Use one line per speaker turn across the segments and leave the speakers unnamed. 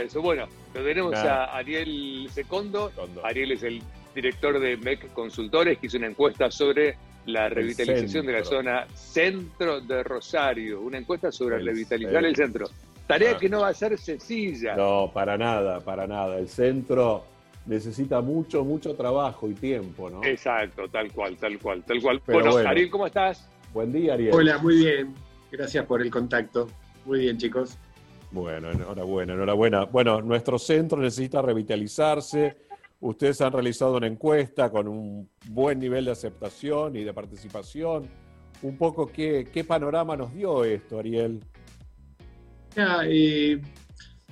eso. Bueno, lo tenemos a Ariel Secondo. Ariel es el director de MEC Consultores, que hizo una encuesta sobre la revitalización de la zona centro de Rosario. Una encuesta sobre revitalizar el centro. Tarea que no va a ser sencilla.
No, para nada, para nada. El centro necesita mucho, mucho trabajo y tiempo, ¿no?
Exacto, tal cual, tal cual, tal cual. bueno, Ariel, ¿cómo estás?
Buen día, Ariel.
Hola, muy bien. Gracias por el contacto. Muy bien, chicos.
Bueno, enhorabuena, enhorabuena. Bueno, nuestro centro necesita revitalizarse. Ustedes han realizado una encuesta con un buen nivel de aceptación y de participación. Un poco, ¿qué, qué panorama nos dio esto, Ariel?
Eh,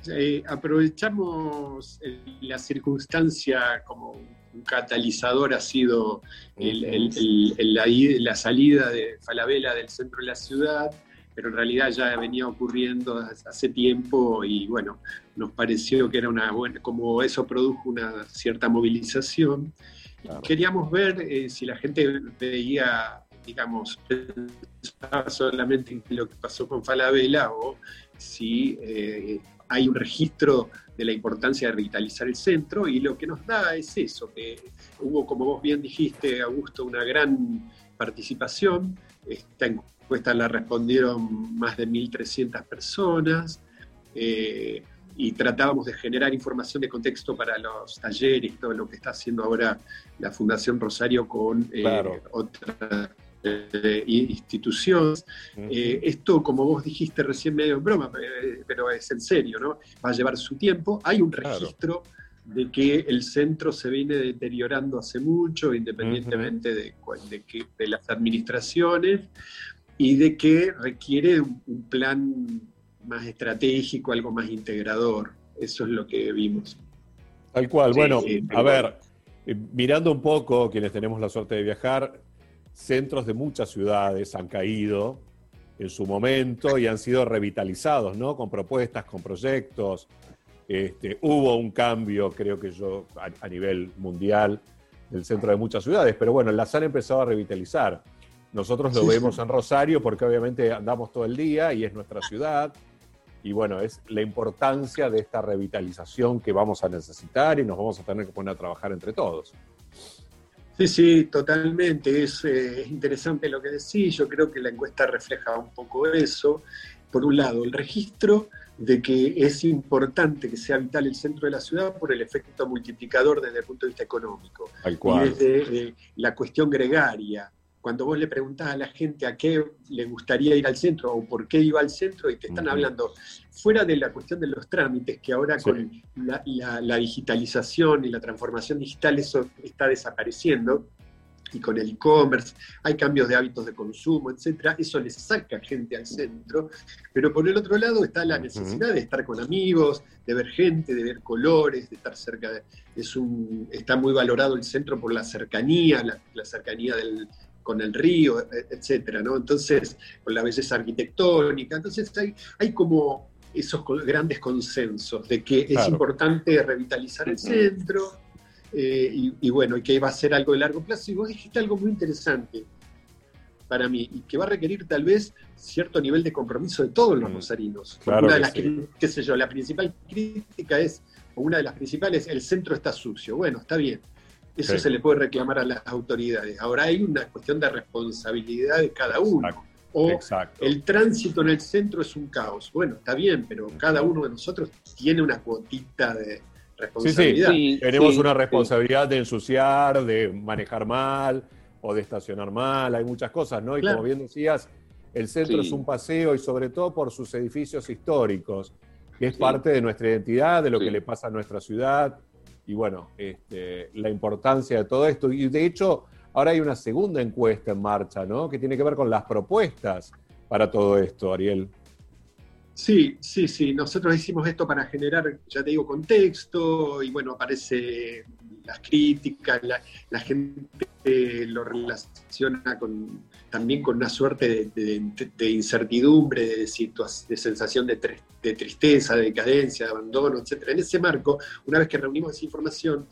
eh, aprovechamos la circunstancia como un catalizador ha sido la, salida de Falabella del centro de la ciudad, pero en realidad ya venía ocurriendo hace tiempo y bueno, nos pareció que era una buena, como eso produjo una cierta movilización. Queríamos ver eh, si la gente veía, digamos, solamente en lo que pasó con Falabella o si eh, hay un registro de la importancia de revitalizar el centro y lo que nos da es eso, que hubo, como vos bien dijiste, Augusto, una gran participación. Esta encuesta la respondieron más de 1.300 personas eh, y tratábamos de generar información de contexto para los talleres, todo lo que está haciendo ahora la Fundación Rosario con eh, otra eh, instituciones. Esto, como vos dijiste recién medio en broma, pero es en serio, ¿no? Va a llevar su tiempo. Hay un registro de que el centro se viene deteriorando hace mucho, independientemente de, que, de las administraciones, y de que requiere un, plan más estratégico, algo más integrador. Eso es lo que vimos.
Tal cual. bueno, a ver, mirando un poco, quienes tenemos la suerte de viajar, centros de muchas ciudades han caído en su momento y han sido revitalizados, ¿no? Con propuestas, con proyectos. Este, hubo un cambio, creo que yo, a, nivel mundial del centro de muchas ciudades, pero bueno, las han empezado a revitalizar. Nosotros lo vemos en Rosario porque obviamente andamos todo el día y es nuestra ciudad. Y bueno, es la importancia de esta revitalización que vamos a necesitar y nos vamos a tener que poner a trabajar entre todos.
Sí, sí, totalmente. Es, eh, interesante lo que decís. Yo creo que la encuesta refleja un poco eso. Por un lado, el registro de que es importante que sea vital el centro de la ciudad por el efecto multiplicador desde el punto de vista económico. Y desde eh, la cuestión gregaria, cuando vos le preguntás a la gente a qué le gustaría ir al centro o por qué iba al centro y te están hablando fuera de la cuestión de los trámites, que ahora con la, digitalización y la transformación digital eso está desapareciendo, y con el e-commerce, hay cambios de hábitos de consumo, etcétera, eso les saca gente al centro, pero por el otro lado está la necesidad de estar con amigos, de ver gente, de ver colores, de estar cerca de, es un, está muy valorado el centro por la cercanía, la cercanía del, con el río, e, etcétera, ¿no? Entonces, con la belleza arquitectónica. Entonces, hay, hay como esos grandes consensos de que es importante revitalizar el centro eh, y, bueno, y que va a ser algo de largo plazo. Y vos dijiste algo muy interesante para mí y que va a requerir tal vez cierto nivel de compromiso de todos los rosarinos. una de las, qué sé yo, la principal crítica es, o una de las principales, el centro está sucio. Bueno, está bien eso se le puede reclamar a las autoridades. Ahora hay una cuestión de responsabilidad de cada uno. O el tránsito en el centro es un caos. Bueno, está bien, pero cada uno de nosotros tiene una cuotita de responsabilidad.
Sí, sí. Tenemos una responsabilidad de ensuciar, de manejar mal o de estacionar mal. Hay muchas cosas, ¿no? Y como bien decías, el centro es un paseo y sobre todo por sus edificios históricos, que es parte de nuestra identidad, de lo que le pasa a nuestra ciudad y bueno, este, la importancia de todo esto. Y de hecho, ahora hay una segunda encuesta en marcha, ¿no? Que tiene que ver con las propuestas para todo esto, Ariel.
Sí, sí, sí. Nosotros hicimos esto para generar, ya te digo, contexto y bueno, aparece las críticas, la, gente lo relaciona con, también con una suerte de, incertidumbre, de, de sensación de, tristeza, de decadencia, de abandono, etc. En ese marco, una vez que reunimos esa información,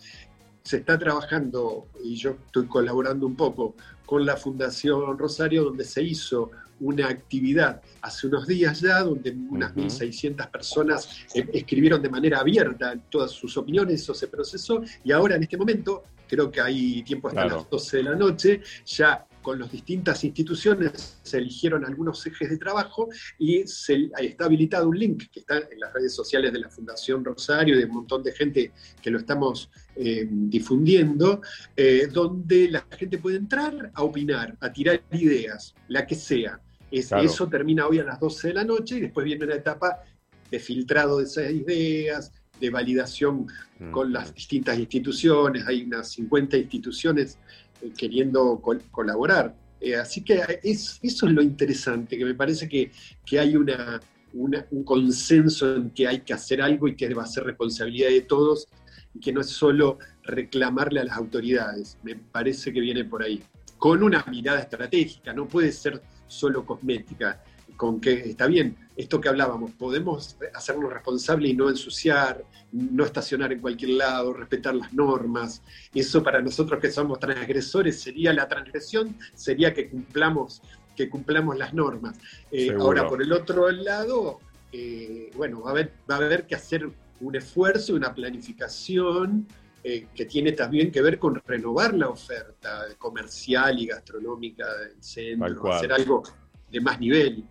se está trabajando, y yo estoy colaborando un poco con la Fundación Rosario, donde se hizo una actividad hace unos días ya, donde unas 1.600 personas eh, escribieron de manera abierta todas sus opiniones, eso se procesó, y ahora en este momento, creo que hay tiempo hasta las 12 de la noche, ya con las distintas instituciones se eligieron algunos ejes de trabajo y se, está habilitado un link que está en las redes sociales de la Fundación Rosario y de un montón de gente que lo estamos eh, difundiendo, eh, donde la gente puede entrar a opinar, a tirar ideas, la que sea. Eso termina hoy a las 12 de la noche y después viene una etapa de filtrado de esas ideas, de validación con las distintas instituciones. Hay unas 50 instituciones eh, queriendo colaborar. Eh, así que es, eso es lo interesante, que me parece que, hay una, un consenso en que hay que hacer algo y que va a ser responsabilidad de todos y que no es solo reclamarle a las autoridades. Me parece que viene por ahí. Con una mirada estratégica, no puede ser solo cosmética con que está bien, esto que hablábamos, podemos hacernos responsables y no ensuciar, no estacionar en cualquier lado, respetar las normas. Eso para nosotros que somos transgresores sería la transgresión, sería que cumplamos, que cumplamos las normas. Eh, ahora, por el otro lado, eh, bueno, va a, haber, va a haber que hacer un esfuerzo, una planificación eh, que tiene también que ver con renovar la oferta comercial y gastronómica del centro, hacer algo de más nivel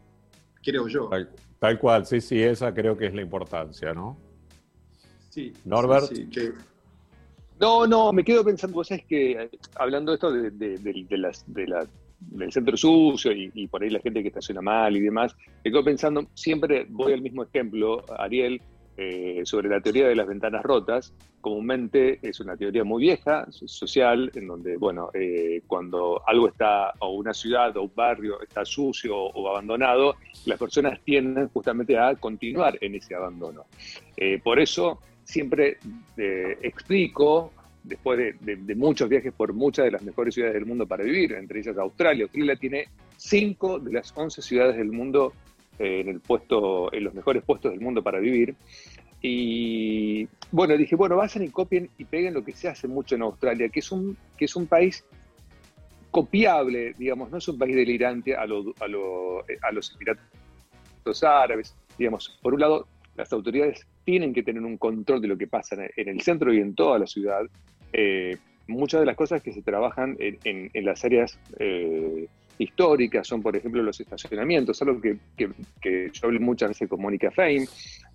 creo yo.
Tal, cual, sí, sí, esa creo que es la importancia, ¿no?
Sí.
Norbert.
No, no, me quedo pensando, vos sabés que eh, hablando de esto de, las, del centro sucio y, y, por ahí la gente que estaciona mal y demás, me quedo pensando, siempre voy al mismo ejemplo, Ariel, eh, sobre la teoría de las ventanas rotas. Comúnmente es una teoría muy vieja, social, en donde, bueno, eh, cuando algo está, o una ciudad o un barrio está sucio o, abandonado, las personas tienden justamente a continuar en ese abandono. Eh, por eso siempre explico, después de, de, muchos viajes por muchas de las mejores ciudades del mundo para vivir, entre ellas Australia. Australia tiene cinco de las once ciudades del mundo en el puesto, en los mejores puestos del mundo para vivir. Y bueno, dije, bueno, vayan y copien y peguen lo que se hace mucho en Australia, que es un, que es un país copiable, digamos, no es un país delirante a, lo, a, lo, eh, a los Emiratos Árabes. Digamos, por un lado, las autoridades tienen que tener un control de lo que pasa en el centro y en toda la ciudad. Eh, muchas de las cosas que se trabajan en, en, las áreas históricas son, por ejemplo, los estacionamientos, algo que, que, yo hablé muchas veces con Mónica Fein.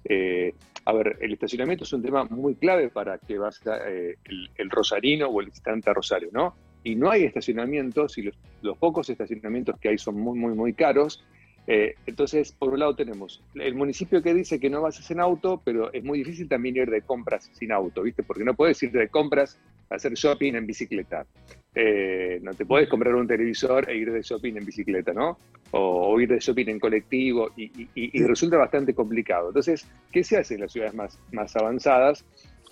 Eh, a ver, el estacionamiento es un tema muy clave para que vaya eh, el, rosarino o el visitante a Rosario, ¿no? Y no hay estacionamientos y los, pocos estacionamientos que hay son muy, muy, muy caros. Eh, entonces, por un lado tenemos el municipio que dice que no vas en auto, pero es muy difícil también ir de compras sin auto, ¿viste? Porque no puedes ir de compras hacer shopping en bicicleta. Eh, no te puedes comprar un televisor e ir de shopping en bicicleta, ¿no? O, ir de shopping en colectivo y, resulta bastante complicado. Entonces, ¿qué se hace en las ciudades más, más avanzadas?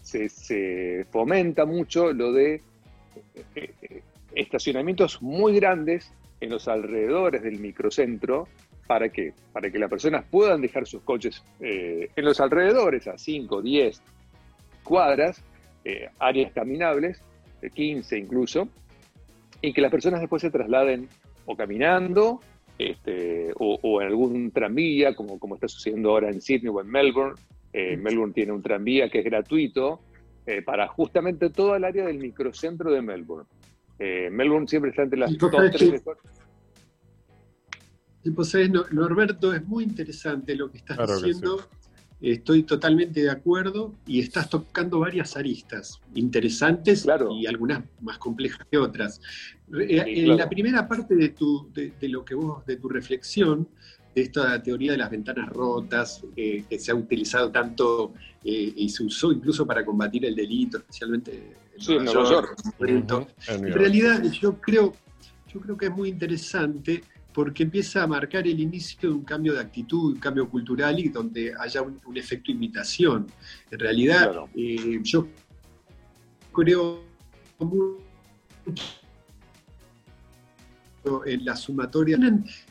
Se, fomenta mucho lo de eh, eh, estacionamientos muy grandes en los alrededores del microcentro. ¿Para qué? Para que las personas puedan dejar sus coches en los alrededores, a 5, 10 cuadras, áreas caminables, 15 incluso, y que las personas después se trasladen o caminando este, o, en algún tranvía, como, como está sucediendo ahora en Sydney o en Melbourne. Eh, Melbourne tiene un tranvía que es gratuito eh, para justamente toda el área del microcentro de Melbourne. Eh, Melbourne siempre está entre las dos, tres
Pues, Norberto, es muy interesante lo que estás diciendo. Estoy totalmente de acuerdo y estás tocando varias aristas interesantes y algunas más complejas que otras. Eh, en la primera parte de, tu, de, lo que vos, de tu reflexión, de esta teoría de las ventanas rotas, eh, que se ha utilizado tanto eh, y se usó incluso para combatir el delito, especialmente
en Nueva York.
En realidad yo creo, yo creo que es muy interesante porque empieza a marcar el inicio de un cambio de actitud, un cambio cultural y donde haya un, efecto imitación. En realidad, eh, yo creo en la sumatoria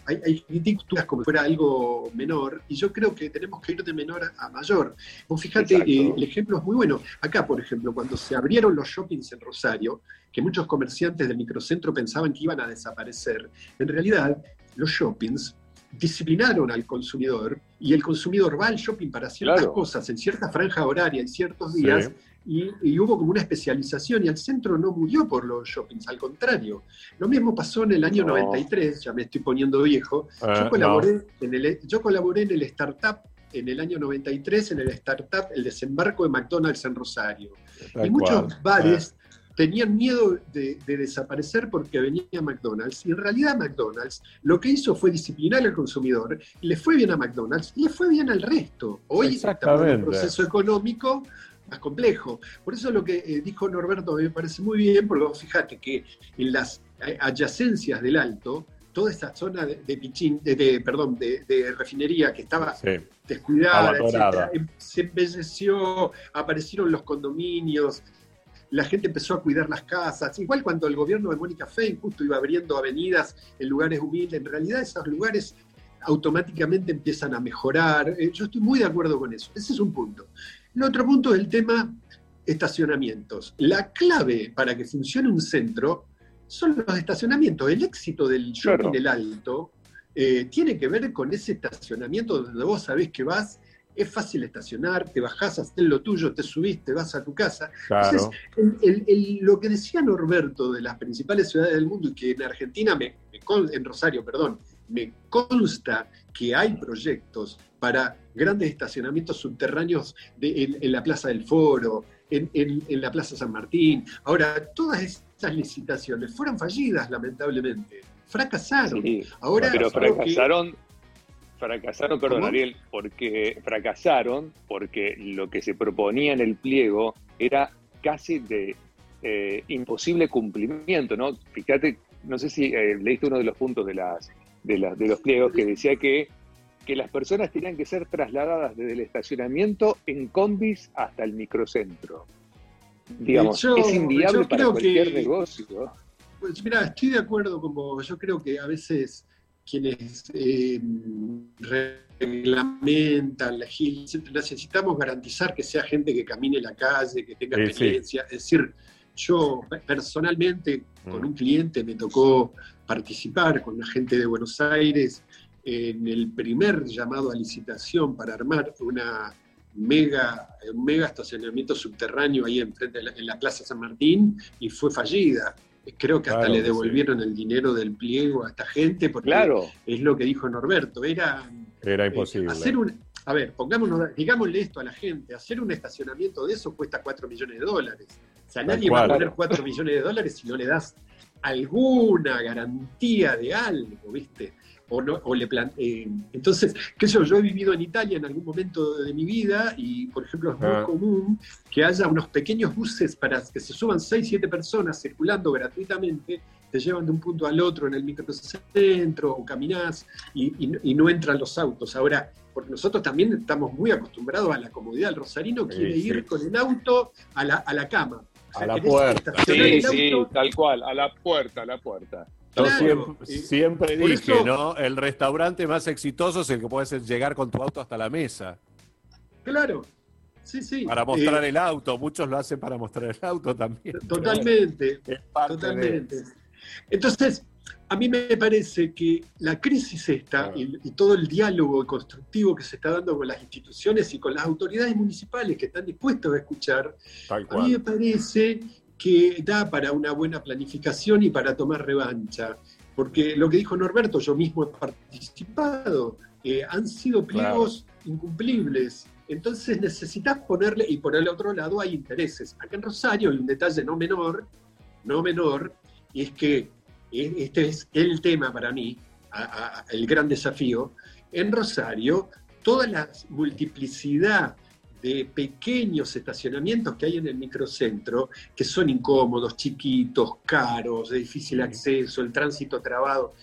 hay, hay críticas como si fuera algo menor y yo creo que tenemos que ir de menor a mayor. Vos fíjate, eh, el ejemplo es muy bueno. Acá, por ejemplo, cuando se abrieron los shoppings en Rosario, que muchos comerciantes del microcentro pensaban que iban a desaparecer, en realidad los shoppings disciplinaron al consumidor y el consumidor va al shopping para ciertas cosas en cierta franja horaria, en ciertos días, y, hubo como una especialización y el centro no murió por los shoppings, al contrario. Lo mismo pasó en el año 93, ya me estoy poniendo viejo. yo, ah, colaboré en el, yo colaboré en el startup en el año 93 en el startup El desembarco de McDonald's en Rosario. y muchos bares tenían miedo de, desaparecer porque venía McDonald's. Y en realidad McDonald's lo que hizo fue disciplinar al consumidor, le fue bien a McDonald's y le fue bien al resto. Hoy estamos en un proceso económico más complejo. Por eso lo que eh, dijo Norberto me parece muy bien, porque fíjate que en las adyacencias del Alto, toda esta zona de, Pichín, de, perdón, de, refinería que estaba descuidada, em, se embelleció, aparecieron los condominios, la gente empezó a cuidar las casas. Igual cuando el gobierno de Mónica Fein justo iba abriendo avenidas en lugares humildes, en realidad esos lugares automáticamente empiezan a mejorar. Eh, yo estoy muy de acuerdo con eso. Ese es un punto. El otro punto es el tema estacionamientos. La clave para que funcione un centro son los estacionamientos. El éxito del shopping del alto eh, tiene que ver con ese estacionamiento donde vos sabés que vas es fácil estacionar, te bajás, haces lo tuyo, te subís, te vas a tu casa. Entonces, lo que decía Norberto de las principales ciudades del mundo y que en Argentina, me, en Rosario, perdón, me consta que hay proyectos para grandes estacionamientos subterráneos en, la Plaza del Foro, en, la Plaza San Martín. Ahora, todas esas licitaciones fueron fallidas, lamentablemente. Fracasaron. Ahora,
pero fracasaron fracasaron, perdón, Ariel, porque fracasaron porque lo que se proponía en el pliego era casi de eh, imposible cumplimiento, ¿no? Fíjate, no sé si eh, leíste uno de los puntos de, las, de, de los pliegos que decía que, que las personas tenían que ser trasladadas desde el estacionamiento en combis hasta el microcentro. Digamos, es inviable para cualquier negocio.
Pues mira, estoy de acuerdo con vos. Yo creo que a veces quienes eh, reglamentan, necesitamos garantizar que sea gente que camine la calle, que tenga experiencia. Es decir, yo personalmente con mm. un cliente me tocó participar con la gente de Buenos Aires en el primer llamado a licitación para armar una mega, un mega estacionamiento subterráneo ahí enfrente en la Plaza San Martín y fue fallida. Creo que hasta le devolvieron el dinero del pliego a esta gente, porque es lo que dijo Norberto, era,
era eh, imposible.
hacer un, a ver, pongámonos, digámosle esto a la gente, hacer un estacionamiento de eso cuesta 4 millones de dólares. O sea, nadie va a poner 4 millones de dólares si no le das alguna garantía de algo, ¿viste? o, no, o le eh, entonces, qué sé yo, yo he vivido en Italia en algún momento de mi vida y, por ejemplo, es muy ah. común que haya unos pequeños buses para que se suban 6, 7 personas circulando gratuitamente, te llevan de un punto al otro en el microcentro o caminás y, y, no entran los autos. Ahora, porque nosotros también estamos muy acostumbrados a la comodidad. El rosarino quiere ir con el auto a la, a la cama.
A la puerta.
Sí, sí, tal cual, a la puerta, a la puerta.
Yo siempre, dije, ¿no? El restaurante más exitoso es el que puedes llegar con tu auto hasta la mesa.
Claro, sí, sí.
Para mostrar eh, el auto, muchos lo hacen para mostrar el auto también.
Totalmente, totalmente. Entonces, a mí me parece que la crisis esta y, todo el diálogo constructivo que se está dando con las instituciones y con las autoridades municipales que están dispuestos a escuchar, a mí me parece que da para una buena planificación y para tomar revancha. Porque lo que dijo Norberto, yo mismo he participado, eh, han sido pliegos incumplibles. Entonces necesitas ponerle, y por el otro lado hay intereses. Acá en Rosario hay un detalle no menor, no menor, y es que este es el tema para mí, el gran desafío. En Rosario, toda la multiplicidad de pequeños estacionamientos que hay en el microcentro, que son incómodos, chiquitos, caros, de difícil acceso, el tránsito trabado,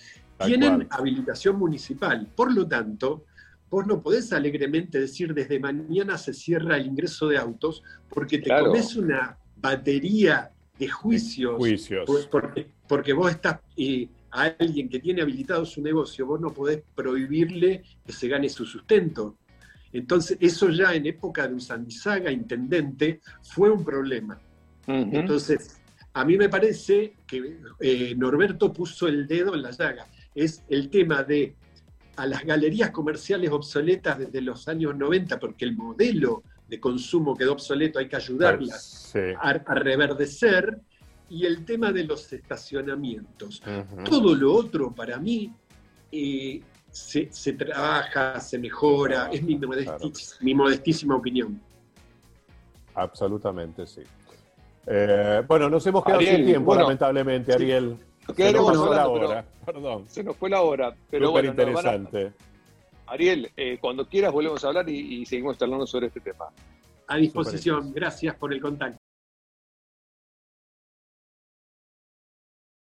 tienen habilitación municipal. Por lo tanto, vos no podés alegremente decir desde mañana se cierra el ingreso de autos porque te comes una batería de juicios. porque, porque, vos estás... Eh, a alguien que tiene habilitado su negocio, vos no podés prohibirle que se gane su sustento. Entonces, eso ya en época de Usandizaga, intendente, fue un problema. Entonces, a mí me parece que eh, Norberto puso el dedo en la llaga. Es el tema de a las galerías comerciales obsoletas desde los años 90, porque el modelo de consumo quedó obsoleto, hay que ayudarlas a, reverdecer, y el tema de los estacionamientos. Todo lo otro para mí eh, se, trabaja, se mejora, es mi, mi modestísima opinión.
Absolutamente, sí. Eh, bueno, nos hemos quedado sin tiempo, lamentablemente, Ariel.
Se nos fue la hora, perdón. Se nos fue la hora, pero
Súper interesante.
Ariel, eh, cuando quieras volvemos a hablar y, y seguimos charlando sobre este tema.
A disposición, gracias por el contacto.